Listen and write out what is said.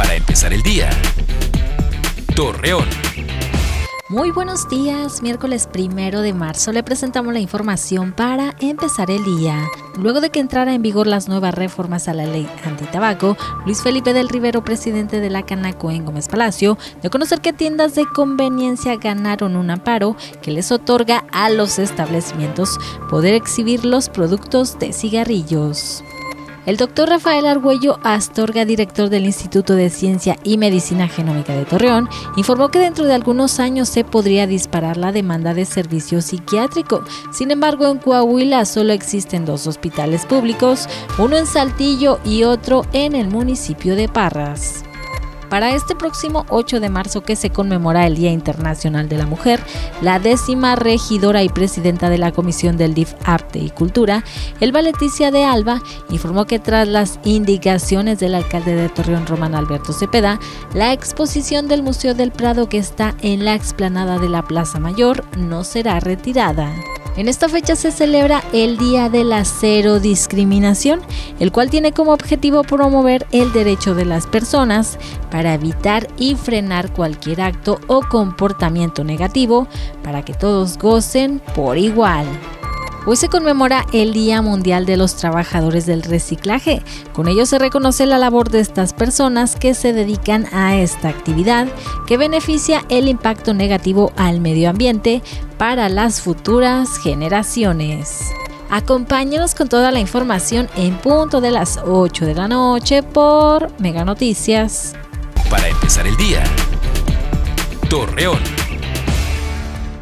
Para empezar el día. Torreón. Muy buenos días, miércoles primero de marzo le presentamos la información para empezar el día. Luego de que entrara en vigor las nuevas reformas a la ley antitabaco, Luis Felipe del Rivero, presidente de la Canaco en Gómez Palacio, dio conocer que tiendas de conveniencia ganaron un amparo que les otorga a los establecimientos poder exhibir los productos de cigarrillos. El doctor Rafael Argüello Astorga, director del Instituto de Ciencia y Medicina Genómica de Torreón, informó que dentro de algunos años se podría disparar la demanda de servicio psiquiátrico. Sin embargo, en Coahuila solo existen dos hospitales públicos, uno en Saltillo y otro en el municipio de Parras. Para este próximo 8 de marzo que se conmemora el Día Internacional de la Mujer, la décima regidora y presidenta de la Comisión del DIF Arte y Cultura, Elba Leticia de Alba, informó que tras las indicaciones del alcalde de Torreón Román Alberto Cepeda, la exposición del Museo del Prado que está en la explanada de la Plaza Mayor no será retirada. En esta fecha se celebra el Día de la Cero Discriminación, el cual tiene como objetivo promover el derecho de las personas para evitar y frenar cualquier acto o comportamiento negativo para que todos gocen por igual. Hoy se conmemora el Día Mundial de los Trabajadores del Reciclaje. Con ello se reconoce la labor de estas personas que se dedican a esta actividad que beneficia el impacto negativo al medio ambiente para las futuras generaciones. Acompáñenos con toda la información en punto de las 8 de la noche por Mega Noticias. Para empezar el día. Torreón.